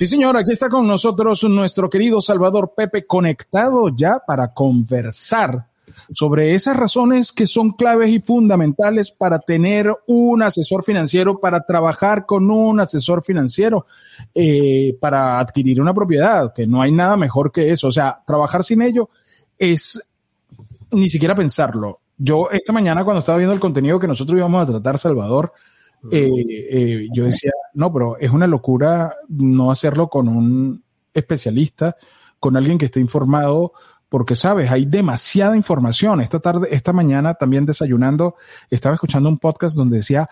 Sí, señor, aquí está con nosotros nuestro querido Salvador Pepe, conectado ya para conversar sobre esas razones que son claves y fundamentales para tener un asesor financiero, para trabajar con un asesor financiero, eh, para adquirir una propiedad, que no hay nada mejor que eso. O sea, trabajar sin ello es ni siquiera pensarlo. Yo esta mañana cuando estaba viendo el contenido que nosotros íbamos a tratar, Salvador, eh, eh, yo decía, no, pero es una locura no hacerlo con un especialista, con alguien que esté informado, porque sabes, hay demasiada información. Esta tarde, esta mañana también desayunando, estaba escuchando un podcast donde decía,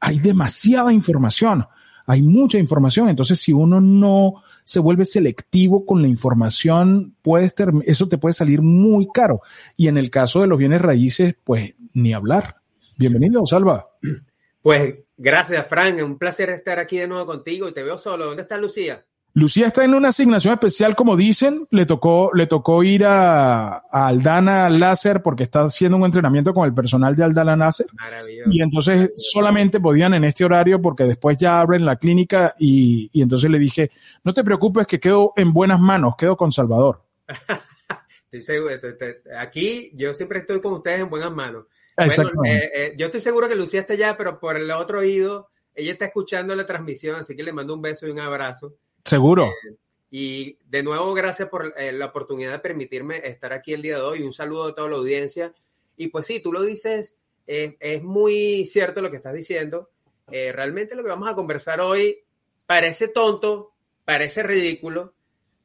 hay demasiada información, hay mucha información. Entonces, si uno no se vuelve selectivo con la información, puedes eso te puede salir muy caro. Y en el caso de los bienes raíces, pues ni hablar. Bienvenido, Salva. Pues gracias, Frank. Un placer estar aquí de nuevo contigo y te veo solo. ¿Dónde está Lucía? Lucía está en una asignación especial, como dicen. Le tocó, le tocó ir a, Aldana Láser porque está haciendo un entrenamiento con el personal de Aldana Láser. Maravilloso. Y entonces solamente podían en este horario porque después ya abren la clínica y, y entonces le dije, no te preocupes que quedo en buenas manos, quedo con Salvador. estoy seguro, aquí yo siempre estoy con ustedes en buenas manos. Bueno, eh, eh, yo estoy seguro que Lucía está allá, pero por el otro oído, ella está escuchando la transmisión, así que le mando un beso y un abrazo. Seguro. Eh, y de nuevo, gracias por eh, la oportunidad de permitirme estar aquí el día de hoy. Un saludo a toda la audiencia. Y pues sí, tú lo dices, es muy cierto lo que estás diciendo. Eh, realmente lo que vamos a conversar hoy parece tonto, parece ridículo,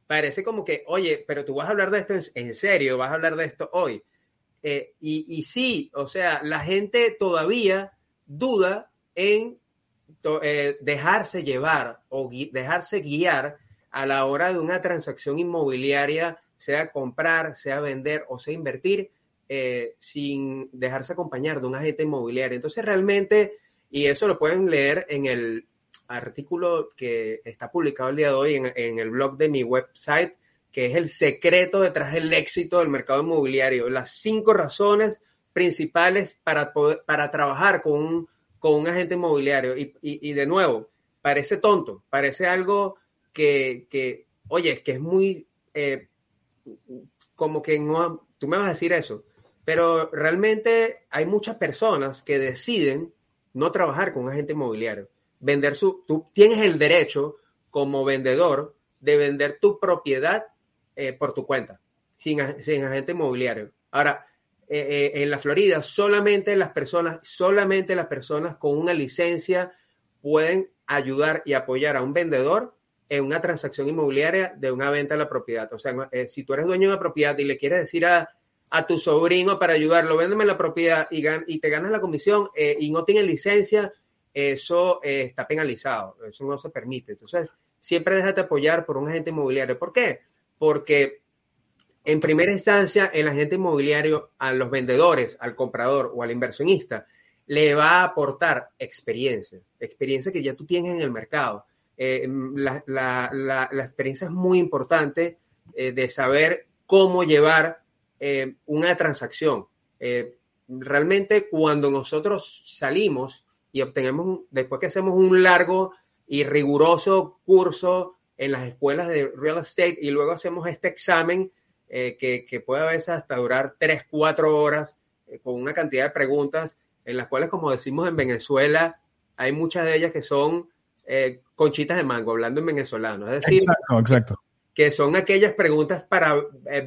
parece como que, oye, pero tú vas a hablar de esto en, serio, vas a hablar de esto hoy. Y, y sí, o sea, la gente todavía duda en eh, dejarse llevar o dejarse guiar a la hora de una transacción inmobiliaria, sea comprar, sea vender o sea invertir, eh, sin dejarse acompañar de un agente inmobiliario. Entonces realmente, y eso lo pueden leer en el artículo que está publicado el día de hoy en, el blog de mi website, que es el secreto detrás del éxito del mercado inmobiliario. Las cinco razones principales para, para trabajar con un con un agente inmobiliario. Y, de nuevo, parece tonto, parece algo que, que oye, es que es muy, eh, como que no, tú me vas a decir eso, pero realmente hay muchas personas que deciden no trabajar con un agente inmobiliario. Vender su, tú tienes el derecho como vendedor de vender tu propiedad eh, por tu cuenta, sin, sin agente inmobiliario. Ahora, eh, eh, en la Florida, solamente las personas, solamente las personas con una licencia pueden ayudar y apoyar a un vendedor en una transacción inmobiliaria de una venta de la propiedad. O sea, eh, si tú eres dueño de una propiedad y le quieres decir a, tu sobrino para ayudarlo, véndeme la propiedad y, te ganas la comisión y no tiene licencia, eso está penalizado, eso no se permite. Entonces, siempre déjate apoyar por un agente inmobiliario. ¿Por qué? Porque en primera instancia, el agente inmobiliario a los vendedores, al comprador o al inversionista, le va a aportar experiencia, experiencia que ya tú tienes en el mercado. Eh, la, experiencia es muy importante eh, de saber cómo llevar eh, una transacción. realmente cuando nosotros salimos y obtenemos, después que hacemos un largo y riguroso curso en las escuelas de real estate y luego hacemos este examen eh, que, puede a veces hasta durar 3, 4 horas eh, con una cantidad de preguntas en las cuales, como decimos en Venezuela, hay muchas de ellas que son eh, conchitas de mango, hablando en venezolano. Es decir, exacto, que son aquellas preguntas para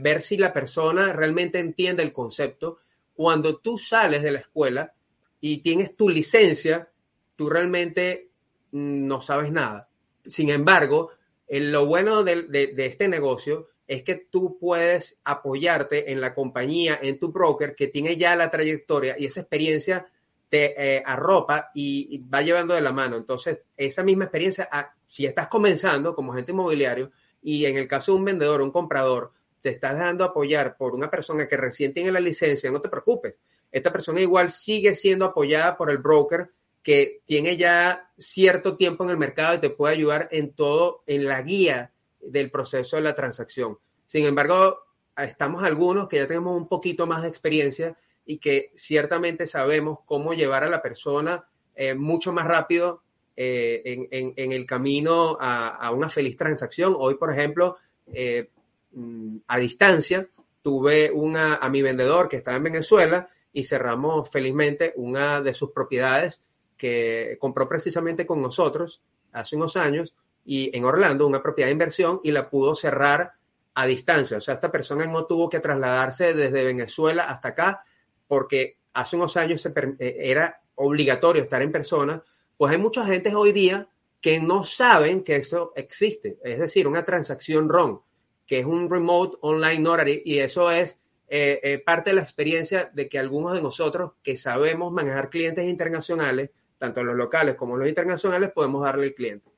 ver si la persona realmente entiende el concepto. Cuando tú sales de la escuela y tienes tu licencia, tú realmente mm, no sabes nada. Sin embargo, lo bueno de, este negocio es que tú puedes apoyarte en la compañía, en tu broker que tiene ya la trayectoria y esa experiencia te eh, arropa y, va llevando de la mano. Entonces, esa misma experiencia, ah, si estás comenzando como agente inmobiliario y en el caso de un vendedor un comprador, te estás dejando apoyar por una persona que recién tiene la licencia, no te preocupes. Esta persona igual sigue siendo apoyada por el broker que tiene ya cierto tiempo en el mercado y te puede ayudar en todo, en la guía del proceso de la transacción. Sin embargo, estamos algunos que ya tenemos un poquito más de experiencia y que ciertamente sabemos cómo llevar a la persona eh, mucho más rápido eh, en, el camino a, una feliz transacción. Hoy, por ejemplo, eh, mm, a distancia, tuve una, a mi vendedor que estaba en Venezuela y cerramos felizmente una de sus propiedades que compró precisamente con nosotros hace unos años y en Orlando, una propiedad de inversión y la pudo cerrar a distancia. O sea, esta persona no tuvo que trasladarse desde Venezuela hasta acá porque hace unos años eh, era obligatorio estar en persona. Pues hay mucha gente hoy día que no saben que eso existe. Es decir, una transacción RON, que es un Remote Online Notary y eso es eh, eh, parte de la experiencia de que algunos de nosotros que sabemos manejar clientes internacionales, tanto los locales como los internacionales, podemos darle al cliente.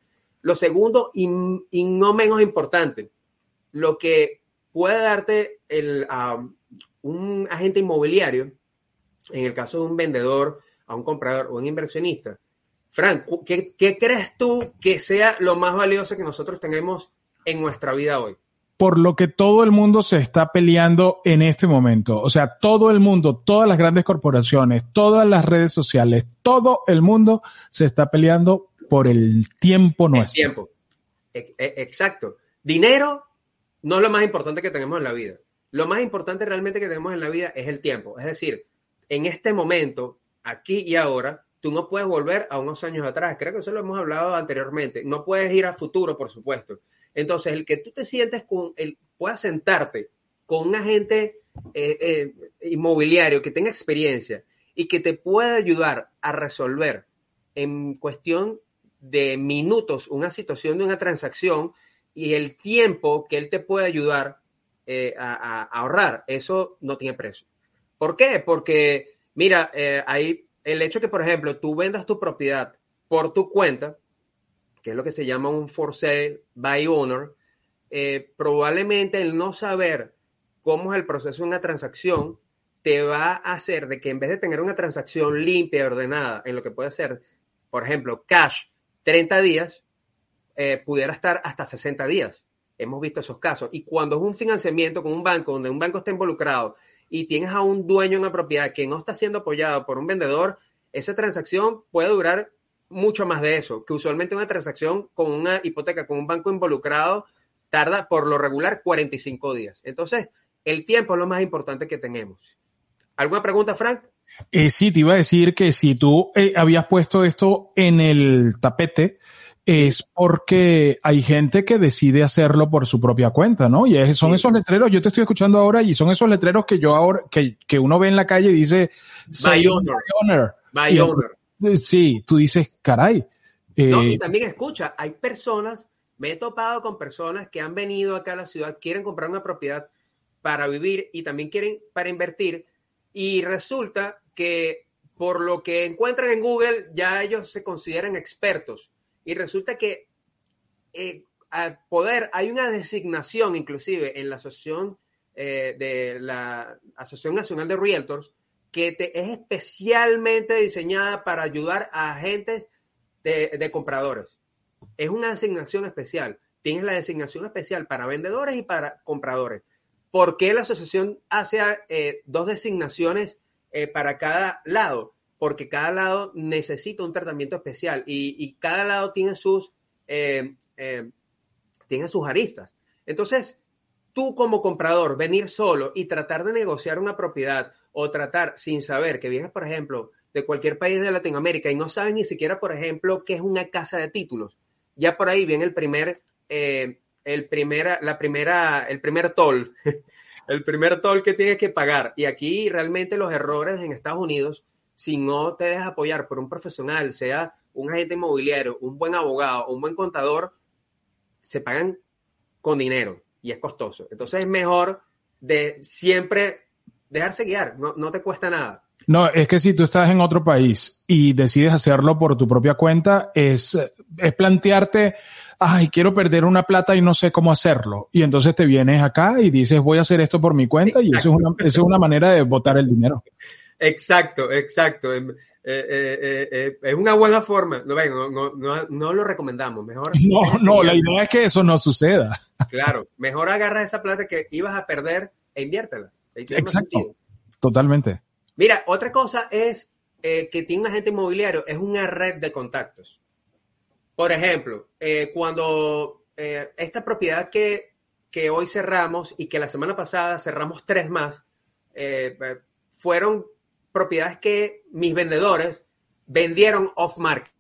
Lo segundo, y, no menos importante, lo que puede darte el, un agente inmobiliario, en el caso de un vendedor, a un comprador o un inversionista. Frank, ¿qué, ¿qué, crees tú que sea lo más valioso que nosotros tenemos en nuestra vida hoy? Por lo que todo el mundo se está peleando en este momento. O sea, todo el mundo, todas las grandes corporaciones, todas las redes sociales, todo el mundo se está peleando por el tiempo nuestro. El tiempo. E, e, exacto. Dinero no es lo más importante que tenemos en la vida. Lo más importante realmente que tenemos en la vida es el tiempo. Es decir, en este momento, aquí y ahora, tú no puedes volver a unos años atrás. Creo que eso lo hemos hablado anteriormente. No puedes ir a futuro, por supuesto. Entonces, el que tú te sientes con, el, puedas sentarte con un agente eh, eh, inmobiliario que tenga experiencia y que te pueda ayudar a resolver en cuestión de minutos una situación de una transacción y el tiempo que él te puede ayudar eh, a, ahorrar, eso no tiene precio. ¿Por qué? Porque, mira, hay el hecho que, por ejemplo, tú vendas tu propiedad por tu cuenta, que es lo que se llama un for sale by owner, eh, probablemente el no saber cómo es el proceso de una transacción te va a hacer de que en vez de tener una transacción limpia y ordenada en lo que puede ser, por ejemplo, cash, 30 días, eh, pudiera estar hasta 60 días. Hemos visto esos casos. Y cuando es un financiamiento con un banco, donde un banco está involucrado y tienes a un dueño en una propiedad que no está siendo apoyado por un vendedor, esa transacción puede durar mucho más de eso, que usualmente una transacción con una hipoteca con un banco involucrado tarda por lo regular 45 días. Entonces, el tiempo es lo más importante que tenemos. ¿Alguna pregunta, Frank? Eh, sí, te iba a decir que si tú eh, habías puesto esto en el tapete, es porque hay gente que decide hacerlo por su propia cuenta, ¿no? Y son esos letreros, yo te estoy escuchando ahora y son esos letreros que yo ahora, que, que uno ve en la calle y dice, by owner. By owner. Eh, sí, tú dices, caray. no, y también escucha, hay personas, me he topado con personas que han venido acá a la ciudad, quieren comprar una propiedad para vivir y también quieren para invertir y resulta que por lo que encuentran en Google ya ellos se consideran expertos y resulta que eh, al poder hay una designación inclusive en la asociación eh, de la Asociación Nacional de Realtors que te, es especialmente diseñada para ayudar a agentes de, compradores. Es una designación especial. Tienes la designación especial para vendedores y para compradores. ¿Por qué la asociación hace eh, dos designaciones eh, para cada lado? Porque cada lado necesita un tratamiento especial y, cada lado tiene sus, eh, tiene sus aristas. Entonces, tú como comprador, venir solo y tratar de negociar una propiedad o tratar sin saber que vienes, por ejemplo, de cualquier país de Latinoamérica y no sabes ni siquiera, por ejemplo, qué es una casa de títulos, ya por ahí viene el primer el primera, la primera, el primer toll, el primer toll que tienes que pagar. Y aquí realmente los errores en Estados Unidos, si no te dejas apoyar por un profesional, sea un agente inmobiliario, un buen abogado, un buen contador, se pagan con dinero y es costoso. Entonces es mejor de siempre dejarse guiar, no, no te cuesta nada. No, es que si tú estás en otro país y decides hacerlo por tu propia cuenta, es, es plantearte, ay, quiero perder una plata y no sé cómo hacerlo. Y entonces te vienes acá y dices, voy a hacer esto por mi cuenta y eso es, una, eso es una manera de botar el dinero. Exacto, exacto. Eh, eh, eh, es una buena forma. No, no, no, no, lo recomendamos. Mejor. No, no, la idea es que eso no suceda. Claro, mejor agarra esa plata que ibas a perder e inviértela. Exacto. Totalmente. Mira, otra cosa es que tiene un agente inmobiliario, es una red de contactos. Por ejemplo, cuando esta propiedad que, que hoy cerramos y que la semana pasada cerramos tres más, fueron propiedades que mis vendedores vendieron off market.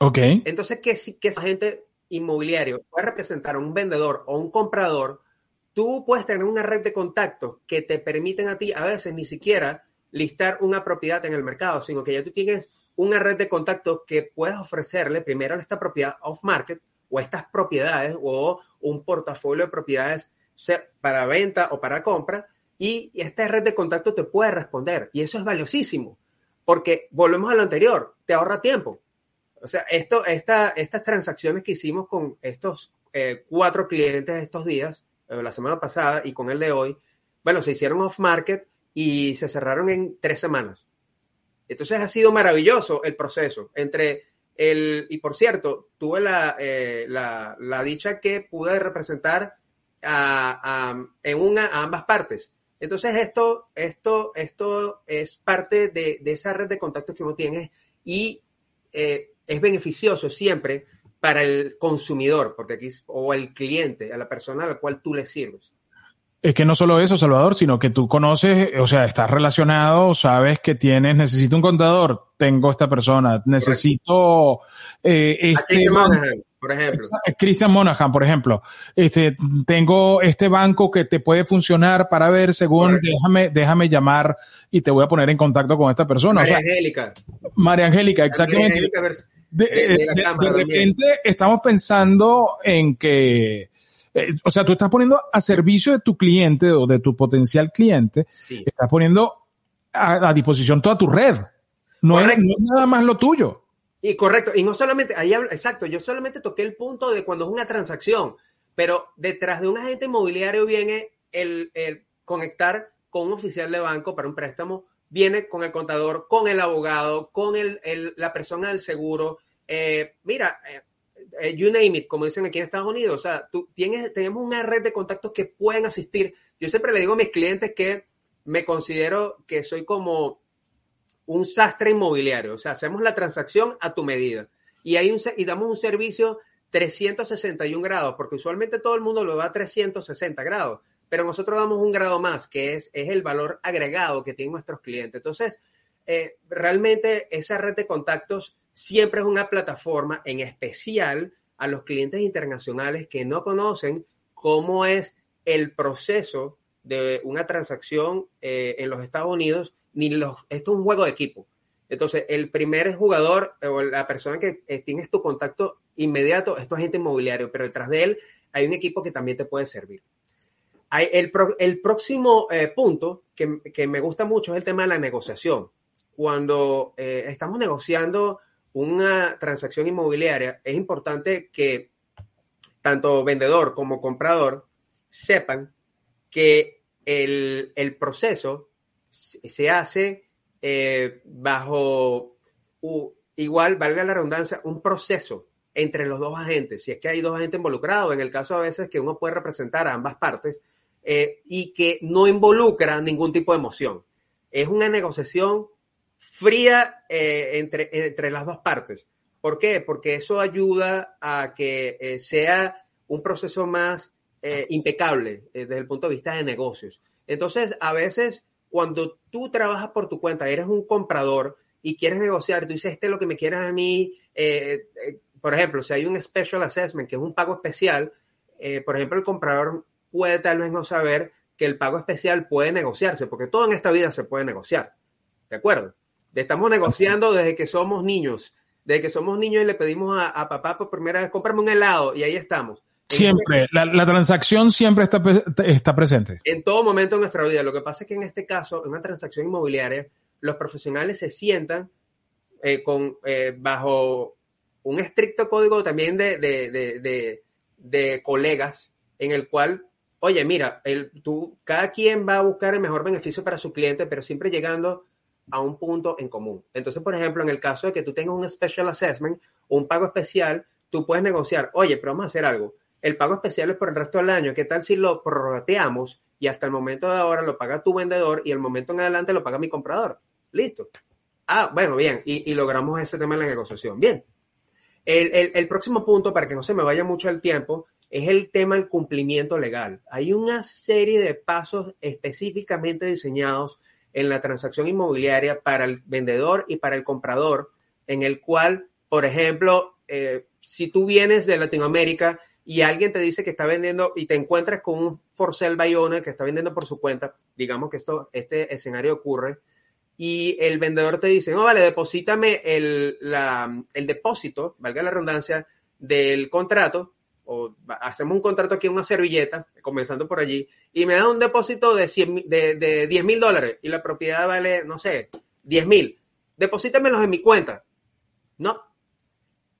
Ok. Entonces, que si que esa agente inmobiliario puede representar a un vendedor o un comprador, tú puedes tener una red de contactos que te permiten a ti a veces ni siquiera listar una propiedad en el mercado, sino que ya tú tienes una red de contactos que puedes ofrecerle primero a esta propiedad off market o estas propiedades o un portafolio de propiedades para venta o para compra y esta red de contacto te puede responder. Y eso es valiosísimo, porque volvemos a lo anterior, te ahorra tiempo. O sea, esto, esta, estas transacciones que hicimos con estos eh, cuatro clientes estos días, la semana pasada y con el de hoy, bueno, se hicieron off market y se cerraron en tres semanas. Entonces ha sido maravilloso el proceso entre el, y por cierto, tuve la, eh, la, la, dicha que pude representar a, en una, a ambas partes. Entonces, esto, esto, esto es parte de, esa red de contactos que uno tiene y eh, es beneficioso siempre para el consumidor, porque aquí, o el cliente, a la persona a la cual tú le sirves. Es que no solo eso, Salvador, sino que tú conoces, o sea, estás relacionado, sabes que tienes, necesito un contador, tengo esta persona, necesito eh, este por ejemplo. Christian Monahan, por ejemplo. Este, tengo este banco que te puede funcionar para ver según, déjame, déjame llamar y te voy a poner en contacto con esta persona. María Angélica. María Angélica, exactamente. de, eh, repente estamos pensando en que, eh, o sea, tú estás poniendo a servicio de tu cliente o de tu potencial cliente, estás poniendo a, disposición toda tu red. no es nada más lo tuyo. Y correcto, y no solamente, ahí exacto, yo solamente toqué el punto de cuando es una transacción, pero detrás de un agente inmobiliario viene el, conectar con un oficial de banco para un préstamo, viene con el contador, con el abogado, con el, la persona del seguro. Eh, mira, eh, eh, you name it, como dicen aquí en Estados Unidos, o sea, tú tienes, tenemos una red de contactos que pueden asistir. Yo siempre le digo a mis clientes que me considero que soy como un sastre inmobiliario. O sea, hacemos la transacción a tu medida. Y, hay un, y damos un servicio 361 grados, porque usualmente todo el mundo lo da a 360 grados, pero nosotros damos un grado más, que es, es el valor agregado que tienen nuestros clientes. Entonces, eh, realmente esa red de contactos siempre es una plataforma, en especial a los clientes internacionales que no conocen cómo es el proceso de una transacción eh, en los Estados Unidos ni los, esto es un juego de equipo. Entonces, el primer jugador o la persona que eh, tienes tu contacto inmediato es tu agente inmobiliario, pero detrás de él hay un equipo que también te puede servir. El, el, próximo eh, punto que, que, me gusta mucho es el tema de la negociación. Cuando eh, estamos negociando una transacción inmobiliaria, es importante que tanto vendedor como comprador sepan que el, el proceso se hace eh, bajo, igual, valga la redundancia, un proceso entre los dos agentes, si es que hay dos agentes involucrados, en el caso a veces que uno puede representar a ambas partes, eh, y que no involucra ningún tipo de emoción. Es una negociación fría eh, entre, entre las dos partes. ¿Por qué? Porque eso ayuda a que sea un proceso más impecable desde el punto de vista de negocios. Entonces, a veces cuando tú trabajas por tu cuenta, eres un comprador y quieres negociar, tú dices, este es lo que me quieres a mí, eh, eh, por ejemplo, si hay un special assessment, que es un pago especial, eh, por ejemplo, el comprador puede tal vez no saber que el pago especial puede negociarse, porque todo en esta vida se puede negociar, ¿de acuerdo? Estamos negociando desde que somos niños, desde que somos niños y le pedimos a, a papá por primera vez, cómprame un helado y ahí estamos. Siempre, la, la, transacción siempre está, está presente. En todo momento de nuestra vida. Lo que pasa es que en este caso, en una transacción inmobiliaria, los profesionales se sientan eh, con, eh, bajo un estricto código también de, de, de, de, colegas en el cual, oye, mira, el, tú, cada quien va a buscar el mejor beneficio para su cliente, pero siempre llegando a un punto en común. Entonces, por ejemplo, en el caso de que tú tengas un special assessment un pago especial, tú puedes negociar, oye, pero vamos a hacer algo. El pago especial es por el resto del año. ¿Qué tal si lo prorrateamos y hasta el momento de ahora lo paga tu vendedor y el momento en adelante lo paga mi comprador? Listo. Ah, bueno, bien. Y, logramos ese tema en la negociación. Bien. El, próximo punto, para que no se me vaya mucho el tiempo, es el tema del cumplimiento legal. Hay una serie de pasos específicamente diseñados en la transacción inmobiliaria para el vendedor y para el comprador, en el cual, por ejemplo, eh, si tú vienes de Latinoamérica y alguien te dice que está vendiendo y te encuentras con un for sale by owner que está vendiendo por su cuenta, digamos que esto, este escenario ocurre, y el vendedor te dice, no, vale, deposítame el, el depósito, valga la redundancia, del contrato, o hacemos un contrato aquí una servilleta, comenzando por allí, y me da un depósito de, 100, de, de 10 mil dólares y la propiedad vale, no sé, 10 mil. Deposítamelos en mi cuenta. No.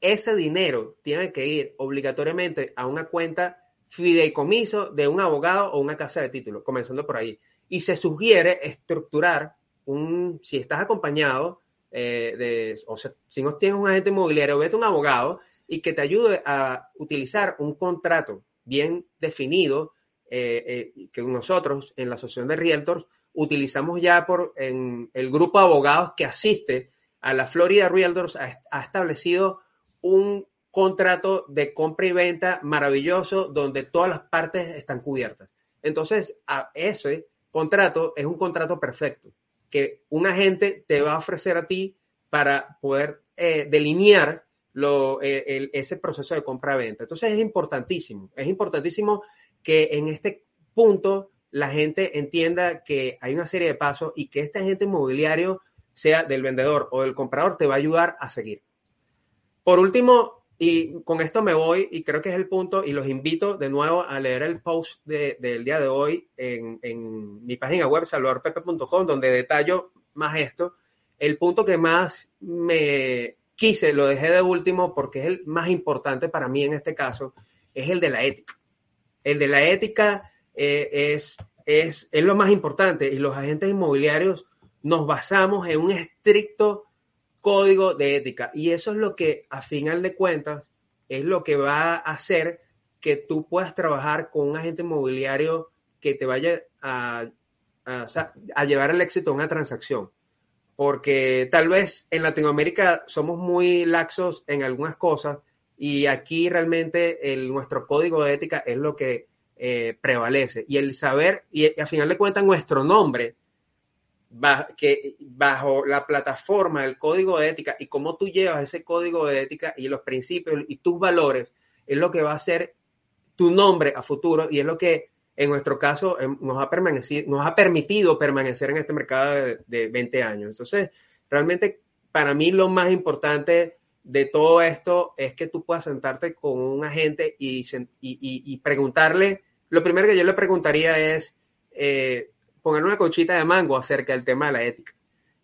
Ese dinero tiene que ir obligatoriamente a una cuenta fideicomiso de un abogado o una casa de títulos, comenzando por ahí. Y se sugiere estructurar un, si estás acompañado eh, de, o sea, si no tienes un agente inmobiliario, vete a un abogado y que te ayude a utilizar un contrato bien definido eh, eh, que nosotros en la Asociación de Realtors utilizamos ya por en el grupo de abogados que asiste a la Florida Realtors ha, establecido un contrato de compra y venta maravilloso donde todas las partes están cubiertas. Entonces, a ese contrato es un contrato perfecto que un agente te va a ofrecer a ti para poder eh, delinear lo, eh, ese proceso de compra-venta. Entonces es importantísimo, es importantísimo que en este punto la gente entienda que hay una serie de pasos y que este agente inmobiliario, sea del vendedor o del comprador, te va a ayudar a seguir. Por último, y con esto me voy y creo que es el punto y los invito de nuevo a leer el post del día de hoy en, en mi página web salvadorpepe.com donde detallo más esto. El punto que más me quise, lo dejé de último porque es el más importante para mí en este caso, es el de la ética. El de la ética eh, es, es, es lo más importante y los agentes inmobiliarios nos basamos en un estricto código de ética. Y eso es lo que, a final de cuentas, es lo que va a hacer que tú puedas trabajar con un agente inmobiliario que te vaya a, a, llevar al éxito una transacción. Porque tal vez en Latinoamérica somos muy laxos en algunas cosas y aquí realmente el, nuestro código de ética es lo que eh, prevalece. Y el saber, y a final de cuentas nuestro nombre bajo la plataforma del código de ética y cómo tú llevas ese código de ética y los principios y tus valores es lo que va a ser tu nombre a futuro y es lo que en nuestro caso em, nos ha, permanecido, nos ha permitido permanecer en este mercado de, 20 años. Entonces, realmente para mí lo más importante de todo esto es que tú puedas sentarte con un agente y, y, preguntarle, lo primero que yo le preguntaría es, eh, poner una cochita de mango acerca del tema de la ética.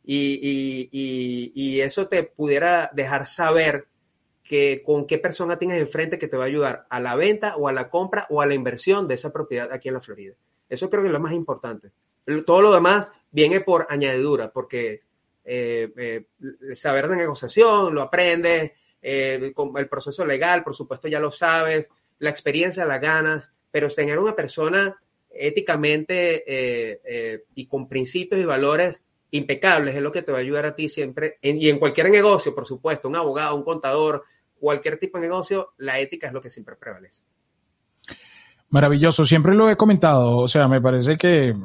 Y, y, y, eso te pudiera dejar saber que con qué persona tienes enfrente que te va a ayudar a la venta o a la compra o a la inversión de esa propiedad aquí en la Florida. Eso creo que es lo más importante. Todo lo demás viene por añadidura, porque eh, eh, saber de negociación lo aprendes, eh, el proceso legal, por supuesto, ya lo sabes, la experiencia la ganas, pero tener una persona éticamente eh, eh, y con principios y valores impecables es lo que te va a ayudar a ti siempre. y en cualquier negocio, por supuesto, un abogado, un contador, cualquier tipo de negocio, la ética es lo que siempre prevalece. Maravilloso, siempre lo he comentado, o sea, me parece que,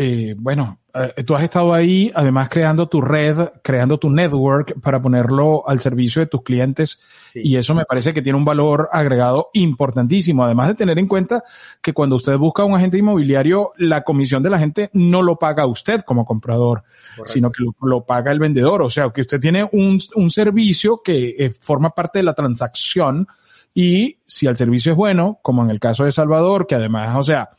eh, bueno, eh, tú has estado ahí, además creando tu red, creando tu network para ponerlo al servicio de tus clientes. Y eso me parece que tiene un valor agregado importantísimo, además de tener en cuenta que cuando usted busca un agente inmobiliario, la comisión de la gente no lo paga usted como comprador, sino que lo, paga el vendedor, o sea, que usted tiene un, un servicio que eh, forma parte de la transacción Y si el servicio es bueno, como en el caso de Salvador, que además, o sea,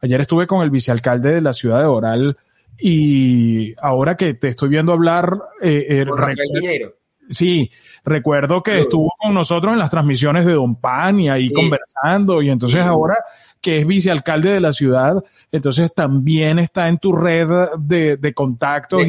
ayer estuve con el vicealcalde de la ciudad de Oral y ahora que te estoy viendo hablar, eh, eh, Sí, recuerdo que estuvo con nosotros en las transmisiones de Don Pan y ahí conversando y entonces ahora que es vicealcalde de la ciudad, entonces también está en tu red de, de contactos,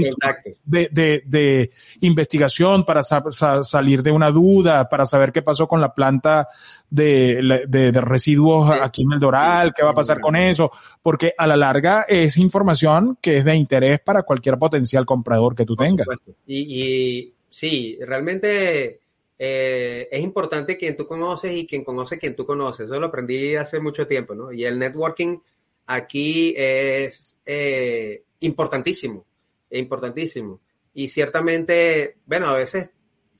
de, de, de, investigación para salir de una duda, para saber qué pasó con la planta de, de, residuos aquí en el Doral, qué va a pasar con eso, porque a la larga es información que es de interés para cualquier potencial comprador que tú tengas. Y, y sí, realmente eh, es importante quien tú conoces y quien conoce quien tú conoces. Eso lo aprendí hace mucho tiempo, ¿no? Y el networking aquí es eh, importantísimo, importantísimo. Y ciertamente, bueno, a veces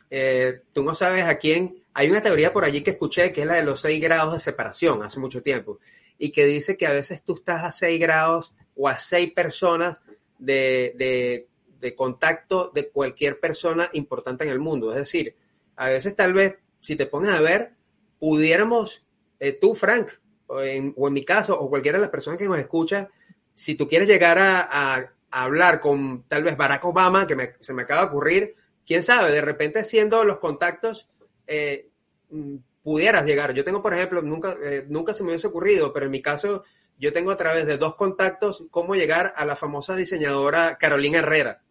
eh, tú no sabes a quién. Hay una teoría por allí que escuché que es la de los seis grados de separación hace mucho tiempo y que dice que a veces tú estás a seis grados o a seis personas de, de, de contacto de cualquier persona importante en el mundo. Es decir, a veces tal vez, si te pones a ver, pudiéramos, eh, tú, Frank, o en, mi caso, o cualquiera de las personas que nos escucha, si tú quieres llegar a, hablar con tal vez Barack Obama, que se me acaba de ocurrir, quién sabe, de repente haciendo los contactos, eh, mm, pudieras llegar. Yo tengo, por ejemplo, nunca, eh, nunca se me hubiese ocurrido, pero en mi caso, yo tengo a través de dos contactos cómo llegar a la famosa diseñadora Carolina Herrera,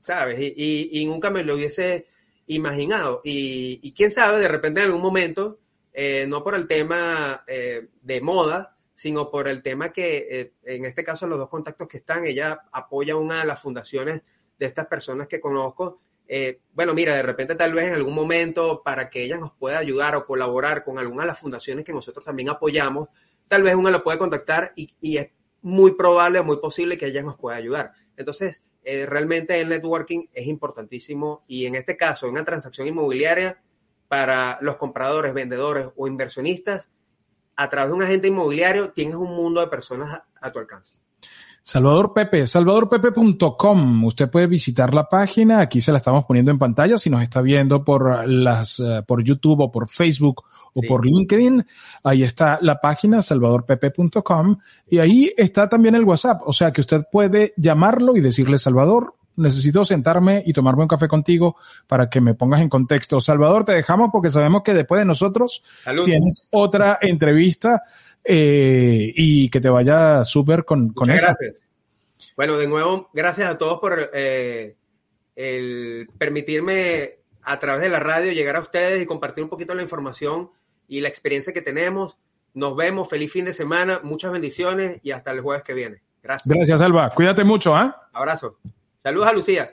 ¿sabes? y nunca me lo hubiese imaginado. Y, quién sabe, de repente en algún momento, eh, no por el tema eh, de moda, sino por el tema que, eh, en este caso, los dos contactos que están, ella apoya una de las fundaciones de estas personas que conozco. bueno, mira, de repente tal vez en algún momento para que ella nos pueda ayudar o colaborar con alguna de las fundaciones que nosotros también apoyamos, tal vez uno la puede contactar y, y es muy probable, muy posible que ella nos pueda ayudar. Entonces, eh, realmente el networking es importantísimo y en este caso, en una transacción inmobiliaria, para los compradores, vendedores o inversionistas, a través de un agente inmobiliario tienes un mundo de personas a tu alcance. Salvador Pepe, salvadorpepe.com. Usted puede visitar la página. Aquí se la estamos poniendo en pantalla. Si nos está viendo por las, eh, por YouTube o por Facebook o por LinkedIn, ahí está la página salvadorpepe.com y ahí está también el WhatsApp. O sea que usted puede llamarlo y decirle, Salvador, necesito sentarme y tomarme un café contigo para que me pongas en contexto. Salvador, te dejamos porque sabemos que después de nosotros tienes otra entrevista eh, y que te vaya súper con, con eso. Gracias. Bueno, de nuevo, gracias a todos por eh, el permitirme a través de la radio llegar a ustedes y compartir un poquito la información y la experiencia que tenemos. Nos vemos, feliz fin de semana, muchas bendiciones y hasta el jueves que viene. Gracias. Gracias, Alba. Cuídate mucho, ¿ah? Abrazo. Saludos a Lucía.